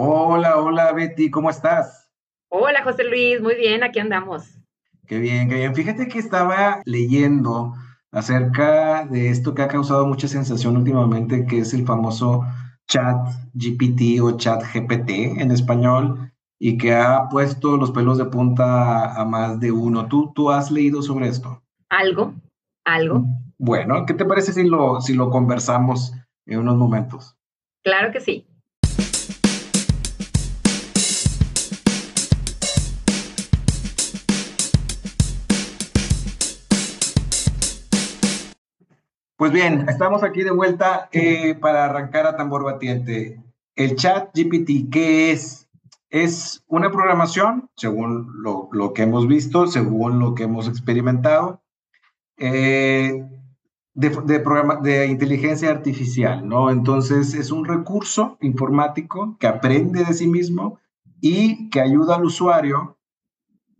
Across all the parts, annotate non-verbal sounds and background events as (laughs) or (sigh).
Hola, hola Betty, ¿cómo estás? Hola José Luis, muy bien, aquí andamos. Qué bien, qué bien. Fíjate que estaba leyendo acerca de esto que ha causado mucha sensación últimamente, que es el famoso chat GPT o chat GPT en español, y que ha puesto los pelos de punta a, más de uno. ¿Tú, ¿Tú has leído sobre esto? Algo, algo. Bueno, ¿qué te parece si lo, si lo conversamos en unos momentos? Claro que sí. Pues bien, estamos aquí de vuelta eh, para arrancar a tambor batiente. El chat GPT, ¿qué es? Es una programación, según lo, que hemos visto, según lo que hemos experimentado, eh, de, inteligencia artificial, ¿no? Entonces es un recurso informático que aprende de sí mismo y que ayuda al usuario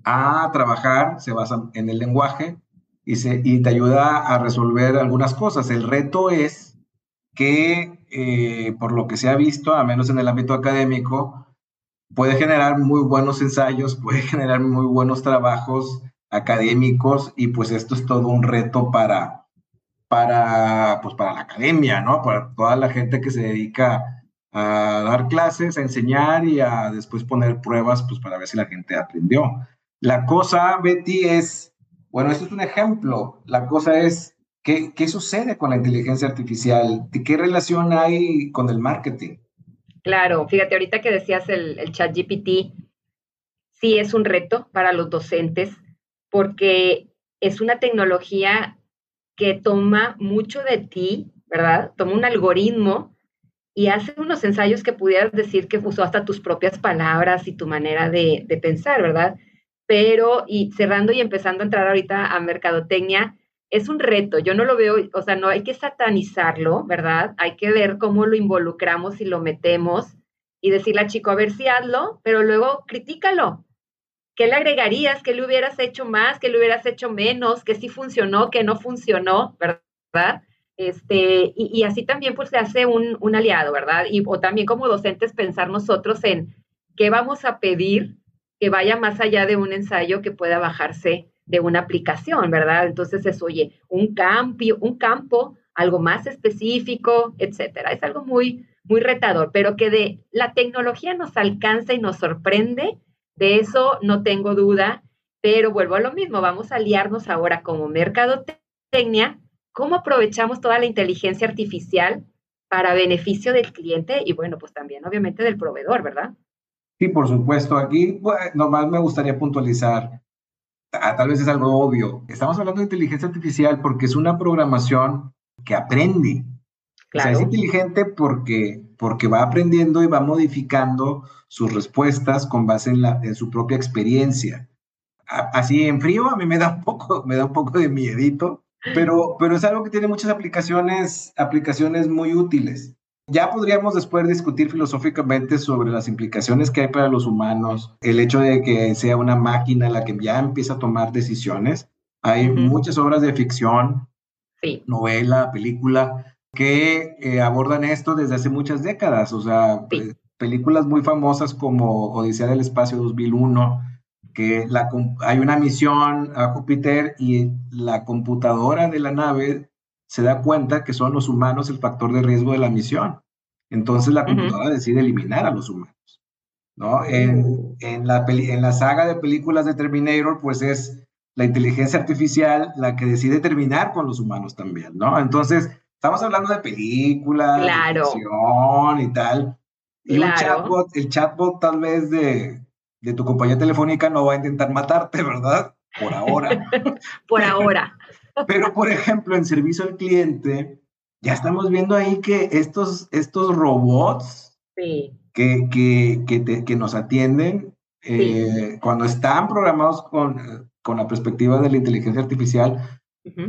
a trabajar, se basa en el lenguaje, y, te ayuda a resolver algunas cosas. El reto es que, eh, por lo que se ha visto, a menos en el ámbito académico, puede generar muy buenos ensayos, (laughs) puede generar muy buenos trabajos académicos y pues esto es todo un reto para, para, pues para la academia, ¿no? Para toda la gente que se dedica a dar clases, a enseñar y a después poner pruebas, pues para ver si la gente aprendió. La cosa, Betty, es bueno, esto es un ejemplo. La cosa es, ¿qué, qué sucede con la inteligencia artificial? ¿Qué relación hay con el marketing? Claro, fíjate, ahorita que decías el, el chat GPT, sí es un reto para los docentes porque es una tecnología que toma mucho de ti, ¿verdad? Toma un algoritmo y hace unos ensayos que pudieras decir que usó hasta tus propias palabras y tu manera de, de pensar, ¿verdad? Pero y cerrando y empezando a entrar ahorita a mercadotecnia, es un reto, yo no lo veo, o sea, no hay que satanizarlo, ¿verdad? Hay que ver cómo lo involucramos y lo metemos y decirle a chico, a ver si hazlo, pero luego critícalo. ¿Qué le agregarías? ¿Qué le hubieras hecho más? ¿Qué le hubieras hecho menos? ¿Qué sí funcionó? ¿Qué no funcionó? ¿Verdad? Este, y, así también pues se hace un, un aliado, ¿verdad? Y, o también como docentes pensar nosotros en qué vamos a pedir que vaya más allá de un ensayo que pueda bajarse de una aplicación, ¿verdad? Entonces es, oye, un, campo, un campo, algo más específico, etcétera. Es algo muy, muy retador, pero que de la tecnología nos alcanza y nos sorprende, de eso no tengo duda, pero vuelvo a lo mismo, vamos a aliarnos ahora como mercadotecnia, cómo aprovechamos toda la inteligencia artificial para beneficio del cliente y bueno, pues también obviamente del proveedor, ¿verdad? Sí, por supuesto. Aquí nomás me gustaría puntualizar, tal vez es algo obvio. Estamos hablando de inteligencia artificial porque es una programación que aprende. O sea, es inteligente porque, porque va aprendiendo y va modificando sus respuestas con base en, la, en su propia experiencia. así en frío a mí me da un poco, me da un poco de miedito, pero, pero es algo que tiene muchas aplicaciones, aplicaciones muy útiles. Ya podríamos después discutir filosóficamente sobre las implicaciones que hay para los humanos, el hecho de que sea una máquina la que ya empieza a tomar decisiones. Hay muchas obras de ficción, novela, película, que eh, abordan esto desde hace muchas décadas. O sea, películas muy famosas como Odisea del Espacio 2001, que la, hay una misión a Júpiter y la computadora de la nave se da cuenta que son los humanos el factor de riesgo de la misión. Entonces la computadora decide eliminar a los humanos. ¿no? En, oh. en, la en la saga de películas de Terminator, pues es la inteligencia artificial la que decide terminar con los humanos también, ¿no? Entonces, estamos hablando de películas, claro. de y tal. Y un chatbot, el chatbot tal vez de, de tu compañía telefónica no va a intentar matarte, ¿verdad? Por ahora. (laughs) Por ahora. Pero, por ejemplo, en servicio al cliente, ya estamos viendo ahí que estos, estos robots que, que, que, que, nos atienden, eh, cuando están programados con, con la perspectiva de la inteligencia artificial,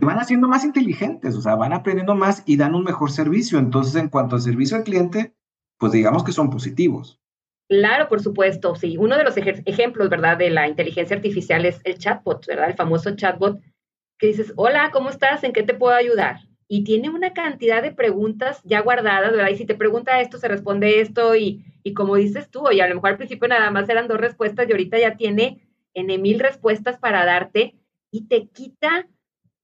van haciendo más inteligentes, o sea, van aprendiendo más y dan un mejor servicio. Entonces, en cuanto al servicio al cliente, pues digamos que son positivos. Claro, por supuesto, sí. Uno de los ejemplos, ¿verdad?, de la inteligencia artificial es el chatbot, ¿verdad? El famoso chatbot que dices, hola, ¿cómo estás? ¿En qué te puedo ayudar? Y tiene una cantidad de preguntas ya guardadas, ¿verdad? Y si te pregunta esto, se responde esto, y, Y como dices tú, oye, a lo mejor al principio nada más eran dos respuestas y ahorita ya tiene en mil respuestas para darte y te quita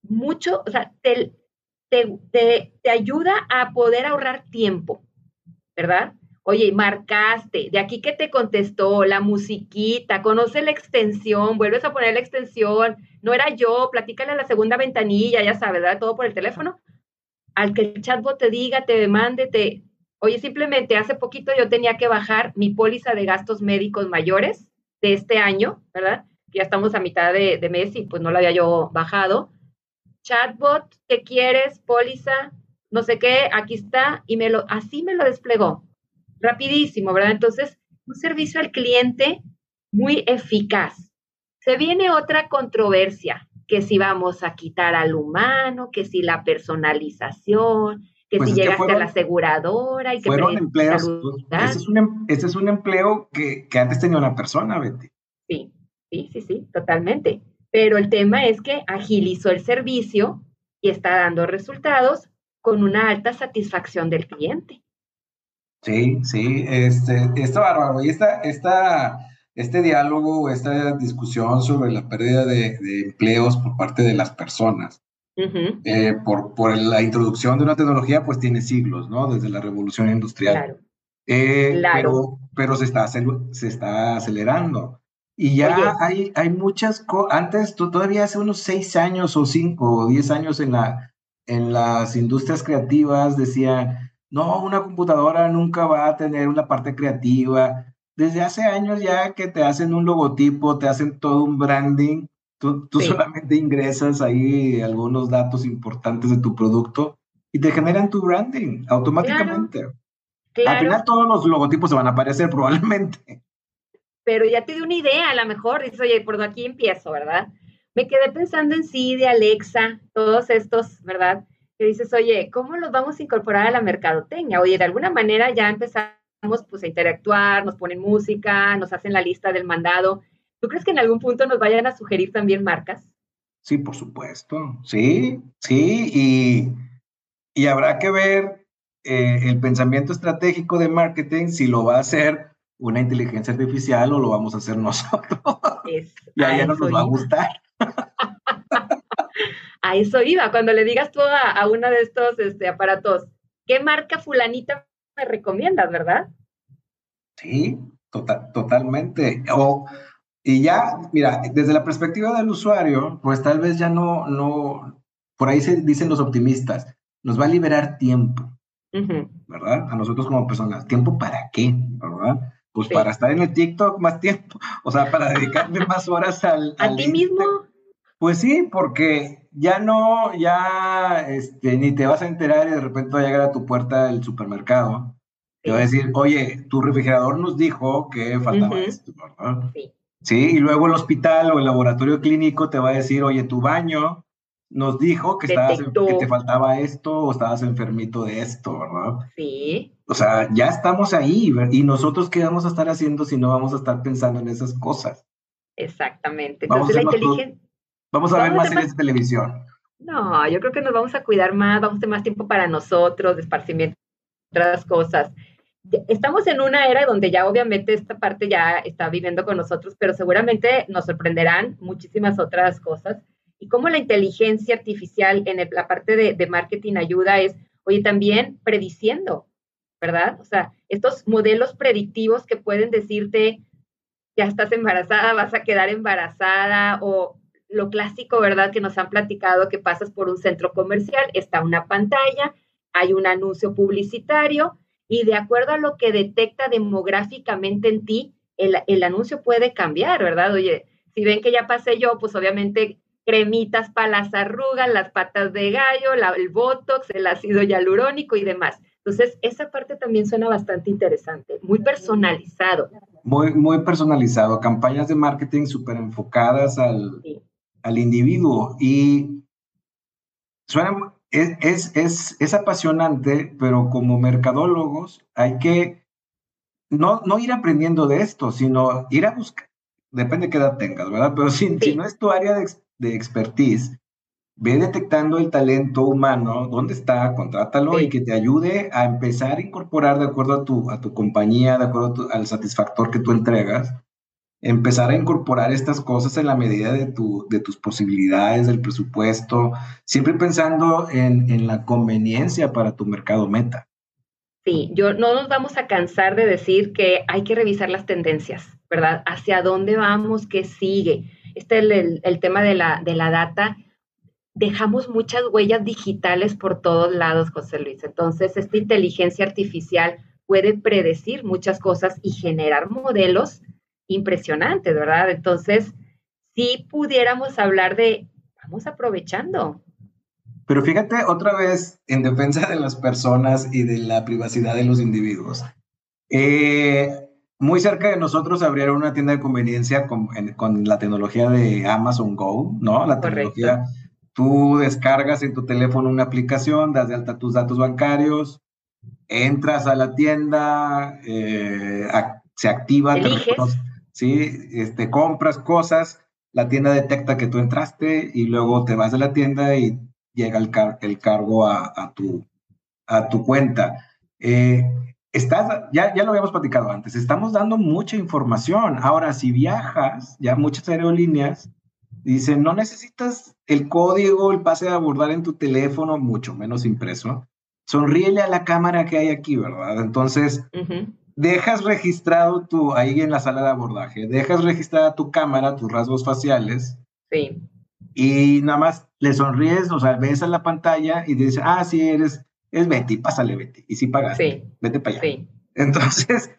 mucho, o sea, te, te, te, ayuda a poder ahorrar tiempo, ¿verdad? Oye, marcaste, de aquí que te contestó, la musiquita, conoce la extensión, vuelves a poner la extensión, no era yo, platícale a la segunda ventanilla, ya sabes, ¿verdad? Todo por el teléfono. Al que el chatbot te diga, te mande, te... Oye, simplemente hace poquito yo tenía que bajar mi póliza de gastos médicos mayores de este año, ¿verdad? Ya estamos a mitad de, de mes y pues no lo había yo bajado chatbot, ¿qué quieres? Póliza, no sé qué, aquí está, y me lo, así me lo desplegó, rapidísimo, ¿verdad? Entonces, un servicio al cliente muy eficaz. Se viene otra controversia, que si vamos a quitar al humano, que si la personalización, que pues si llegaste a la aseguradora y que fueron empleos. Ese es, un, em, ese es un empleo que, que antes tenía una persona, Betty. Sí, sí, sí, sí, totalmente pero el tema es que agilizó el servicio y está dando resultados con una alta satisfacción del cliente. Sí, sí, este, está bárbaro. Y esta, esta, este diálogo, esta discusión sobre la pérdida de, empleos por parte de las personas, eh, por, por la introducción de una tecnología, pues tiene siglos, ¿no? Desde la revolución industrial. Claro. Eh, claro. Pero, pero se, está, se está acelerando. Y ya hay, hay muchas cosas, antes todavía hace unos seis años o cinco o diez años en, la, en las industrias creativas decían, no, una computadora nunca va a tener una parte creativa. Desde hace años ya que te hacen un logotipo, te hacen todo un branding, tú, tú solamente ingresas ahí algunos datos importantes de tu producto y te generan tu branding automáticamente. Al final todos los logotipos se van a aparecer (laughs) probablemente pero ya te di una idea, a lo mejor dices, oye, por aquí empiezo, ¿verdad? Me quedé pensando en sí, de Alexa, todos estos, ¿verdad? Que dices, oye, ¿cómo los vamos a incorporar a la mercadotecnia? Oye, de alguna manera ya empezamos pues a interactuar, nos ponen música, nos hacen la lista del mandado. ¿Tú crees que en algún punto nos vayan a sugerir también marcas? Sí, por supuesto. Sí, sí, y, y habrá que ver eh, el pensamiento estratégico de marketing si lo va a hacer una inteligencia artificial o lo vamos a hacer (laughs) nosotros. y a ella no nos va a gustar. A eso iba, cuando le digas tú a, uno de estos este, aparatos, ¿qué marca fulanita me recomiendas, verdad? Sí, tota-, totalmente. O, y ya, mira, desde la perspectiva del usuario, pues tal vez ya no, no, por ahí se dicen los optimistas, nos va a liberar tiempo, ¿verdad? A nosotros como personas, ¿tiempo para qué? ¿Verdad? Pues para estar en el TikTok más tiempo, o sea, para dedicarme más horas al... ¿A ti mismo? Pues sí, porque ya no, ya, este, ni te vas a enterar y de repente va a llegar a tu puerta el supermercado. Te va a decir, oye, tu refrigerador nos dijo que faltaba esto, ¿verdad? Sí. Sí, y luego el hospital o el laboratorio clínico te va a decir, oye, tu baño nos dijo que, estabas, que te faltaba esto o estabas enfermito de esto, ¿verdad? Sí. O sea, ya estamos ahí y nosotros qué vamos a estar haciendo si no vamos a estar pensando en esas cosas. Exactamente. Entonces la inteligencia... Vamos a ver más series de televisión. No, yo creo que nos vamos a cuidar más, vamos a tener más tiempo para nosotros, de esparcimiento, otras cosas. Estamos en una era donde ya obviamente esta parte ya está viviendo con nosotros, pero seguramente nos sorprenderán muchísimas otras cosas y cómo la inteligencia artificial en la parte de, marketing ayuda es, oye, también prediciendo, ¿verdad? O sea, estos modelos predictivos que pueden decirte, ya estás embarazada, vas a quedar embarazada, o lo clásico, ¿verdad? Que nos han platicado que pasas por un centro comercial, está una pantalla, hay un anuncio publicitario, y de acuerdo a lo que detecta demográficamente en ti, el, el anuncio puede cambiar, ¿verdad? Oye, si ven que ya pasé yo, pues obviamente cremitas para las arrugas, las patas de gallo, el botox, el ácido hialurónico y demás. Entonces, esa parte también suena bastante interesante, muy personalizado. Muy, muy personalizado, campañas de marketing súper enfocadas al, al individuo. Y suena, es, es, es, es, apasionante, pero como mercadólogos hay que no, no ir aprendiendo de esto, sino ir a buscar, depende de qué edad tengas, ¿verdad? Pero si, si no es tu área de, de expertise, ve detectando el talento humano, dónde está, contrátalo y que te ayude a empezar a incorporar de acuerdo a tu, a tu compañía, de acuerdo al satisfactor que tú entregas, empezar a incorporar estas cosas en la medida de, tu, de tus posibilidades, del presupuesto, siempre pensando en, en la conveniencia para tu mercado meta. Sí, yo no nos vamos a cansar de decir que hay que revisar las tendencias, ¿verdad? Hacia dónde vamos, qué sigue. Este es el, el tema de la, de la data dejamos muchas huellas digitales por todos lados, José Luis. Entonces, esta inteligencia artificial puede predecir muchas cosas y generar modelos impresionantes, ¿verdad? Entonces, si pudiéramos hablar de, vamos aprovechando. Pero fíjate otra vez en defensa de las personas y de la privacidad de los individuos. Eh, muy cerca de nosotros abrieron una tienda de conveniencia con, la tecnología de Amazon Go, ¿no? La tecnología Tú descargas en tu teléfono una aplicación, das de alta tus datos bancarios, entras a la tienda, eh, se activa, ¿sí? este, compras cosas, la tienda detecta que tú entraste y luego te vas de la tienda y llega el, el cargo a, tu, a tu cuenta. Eh, estás, ya, ya lo habíamos platicado antes, estamos dando mucha información. Ahora, si viajas, ya muchas aerolíneas Dice, no necesitas el código, el pase de abordar en tu teléfono, mucho menos impreso. Sonríele a la cámara que hay aquí, ¿verdad? Entonces, dejas registrado tu, ahí en la sala de abordaje, dejas registrada tu cámara, tus rasgos faciales. Sí. Y nada más le sonríes, o sea, ves a la pantalla y dices, ah, sí, eres, es Betty, pásale Betty. Y sí pagaste, sí. vete para allá. Sí. Entonces,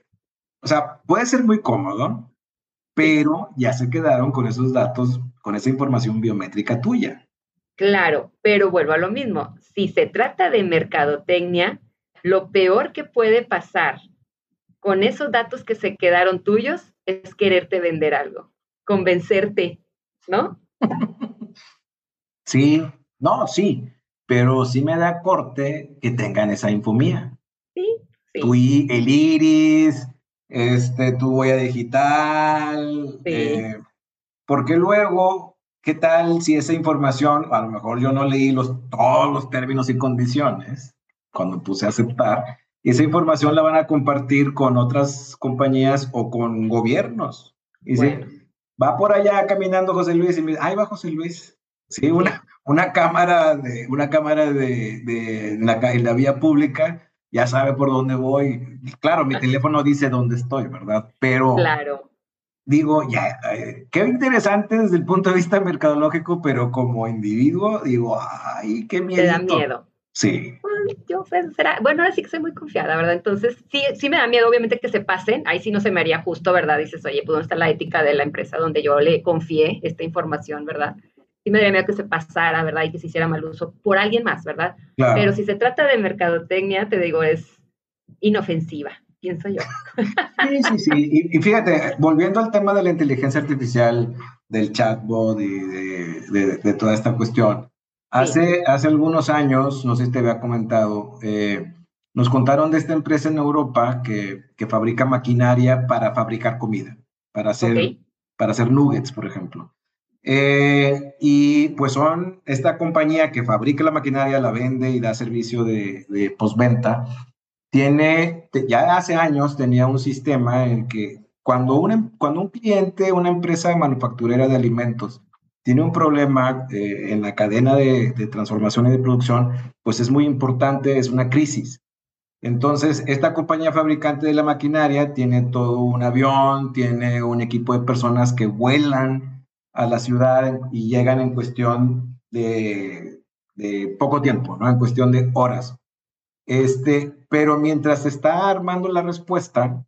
o sea, puede ser muy cómodo, pero ya se quedaron con esos datos con esa información biométrica tuya. Claro, pero vuelvo a lo mismo. Si se trata de mercadotecnia, lo peor que puede pasar con esos datos que se quedaron tuyos es quererte vender algo, convencerte, ¿no? Sí, no, sí, pero sí me da corte que tengan esa infomía. Sí, sí. el iris, este, tu huella digital, sí. Eh, porque luego, ¿qué tal si esa información, a lo mejor yo no leí los, todos los términos y condiciones cuando puse a aceptar, esa información la van a compartir con otras compañías o con gobiernos? Y va por allá caminando José Luis y me dice, ahí va José Luis. Sí, una, una cámara, de, una cámara de, de, la, en la vía pública ya sabe por dónde voy. Claro, mi teléfono dice dónde estoy, ¿verdad? Pero claro digo, ya, eh, qué interesante desde el punto de vista mercadológico, pero como individuo, digo, ay, qué miedo. Te da miedo. Sí. yo bueno, ahora sí que soy muy confiada, ¿verdad? Entonces, sí, sí me da miedo, obviamente, que se pasen. Ahí sí no se me haría justo, ¿verdad? Dices, oye, pues, ¿dónde está la ética de la empresa donde yo le confié esta información, ¿verdad? Sí me daría miedo que se pasara, ¿verdad? Y que se hiciera mal uso por alguien más, ¿verdad? Pero si se trata de mercadotecnia, te digo, es inofensiva pienso yo. Sí, sí, sí. Y, fíjate, volviendo al tema de la inteligencia artificial, del chatbot y de, toda esta cuestión, hace, hace algunos años, no sé si te había comentado, eh, nos contaron de esta empresa en Europa que, que fabrica maquinaria para fabricar comida, para hacer, para hacer nuggets, por ejemplo. Eh, y pues son esta compañía que fabrica la maquinaria, la vende y da servicio de, de postventa tiene, ya hace años tenía un sistema en que cuando un, em, cuando un cliente, una empresa manufacturera de alimentos, tiene un problema eh, en la cadena de, transformación y de producción, pues es muy importante, es una crisis. Entonces, esta compañía fabricante de la maquinaria tiene todo un avión, tiene un equipo de personas que vuelan a la ciudad y llegan en cuestión de, de poco tiempo, ¿no? En cuestión de horas. Este, pero mientras se está armando la respuesta,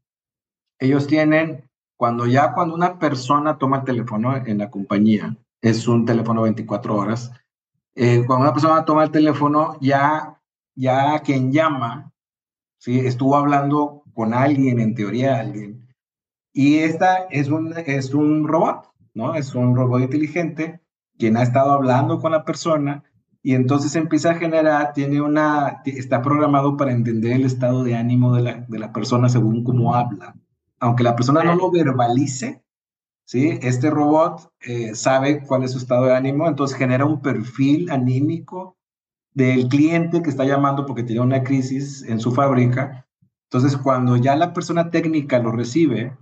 ellos tienen, cuando ya cuando una persona toma el teléfono en la compañía, es un teléfono 24 horas, eh, cuando una persona toma el teléfono, ya, ya quien llama, ¿sí? estuvo hablando con alguien, en teoría alguien, y esta es un, es un robot, ¿no? Es un robot inteligente quien ha estado hablando con la persona y entonces empieza a generar, tiene una, está programado para entender el estado de ánimo de la, de la persona según cómo habla. Aunque la persona no lo verbalice, ¿sí? Este robot eh, sabe cuál es su estado de ánimo, entonces genera un perfil anímico del cliente que está llamando porque tiene una crisis en su fábrica. Entonces, cuando ya la persona técnica lo recibe,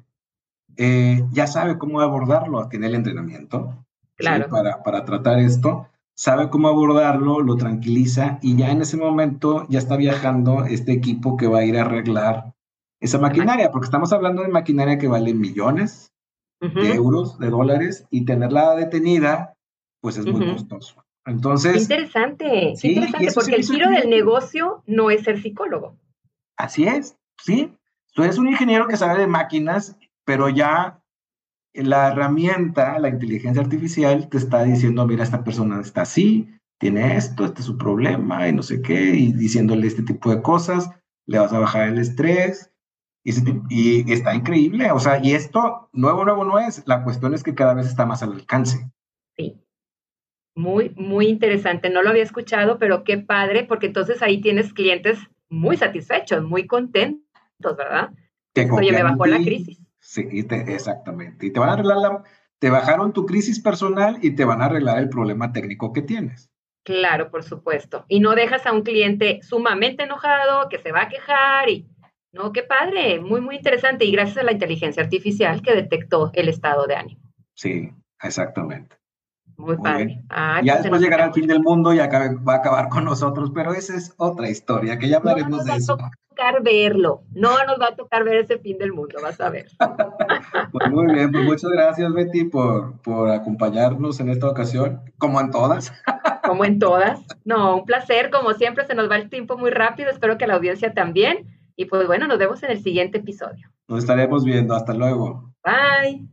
eh, ya sabe cómo abordarlo, tiene el entrenamiento claro. para, para tratar esto, sabe cómo abordarlo, lo tranquiliza y ya en ese momento ya está viajando este equipo que va a ir a arreglar esa maquinaria, porque estamos hablando de maquinaria que vale millones, de euros, de dólares, y tenerla detenida, pues es muy costoso. Entonces. Interesante, interesante, porque el giro del negocio no es ser psicólogo. Así es, sí. Tú eres un ingeniero que sabe de máquinas, pero ya la herramienta, la inteligencia artificial, te está diciendo, mira, esta persona está así, tiene esto, este es su problema, y no sé qué, y diciéndole este tipo de cosas, le vas a bajar el estrés, y, está increíble, o sea, y esto nuevo, nuevo no es, la cuestión es que cada vez está más al alcance. Sí. Muy, muy interesante. No lo había escuchado, pero qué padre, porque entonces ahí tienes clientes muy satisfechos, muy contentos, ¿verdad? Oye, me bajó la crisis. Sí, exactamente. Y te van a arreglar la, te bajaron tu crisis personal y te van a arreglar el problema técnico que tienes. Claro, por supuesto. Y no dejas a un cliente sumamente enojado que se va a quejar y no, qué padre, muy, muy interesante. Y gracias a la inteligencia artificial que detectó el estado de ánimo. Sí, exactamente. Muy, padre. Ah, ya después llegará el fin del mundo y va a acabar con nosotros, pero esa es otra historia, que ya hablaremos de eso. No nos va a tocar verlo, no nos va a tocar ver ese fin del mundo, vas a ver. (laughs) pues muy bien, pues muchas gracias Betty por, por acompañarnos en esta ocasión, como en todas. (laughs) como en todas. No, un placer, como siempre se nos va el tiempo muy rápido, espero que la audiencia también. Y pues bueno, nos vemos en el siguiente episodio. Nos estaremos viendo. Hasta luego. Bye.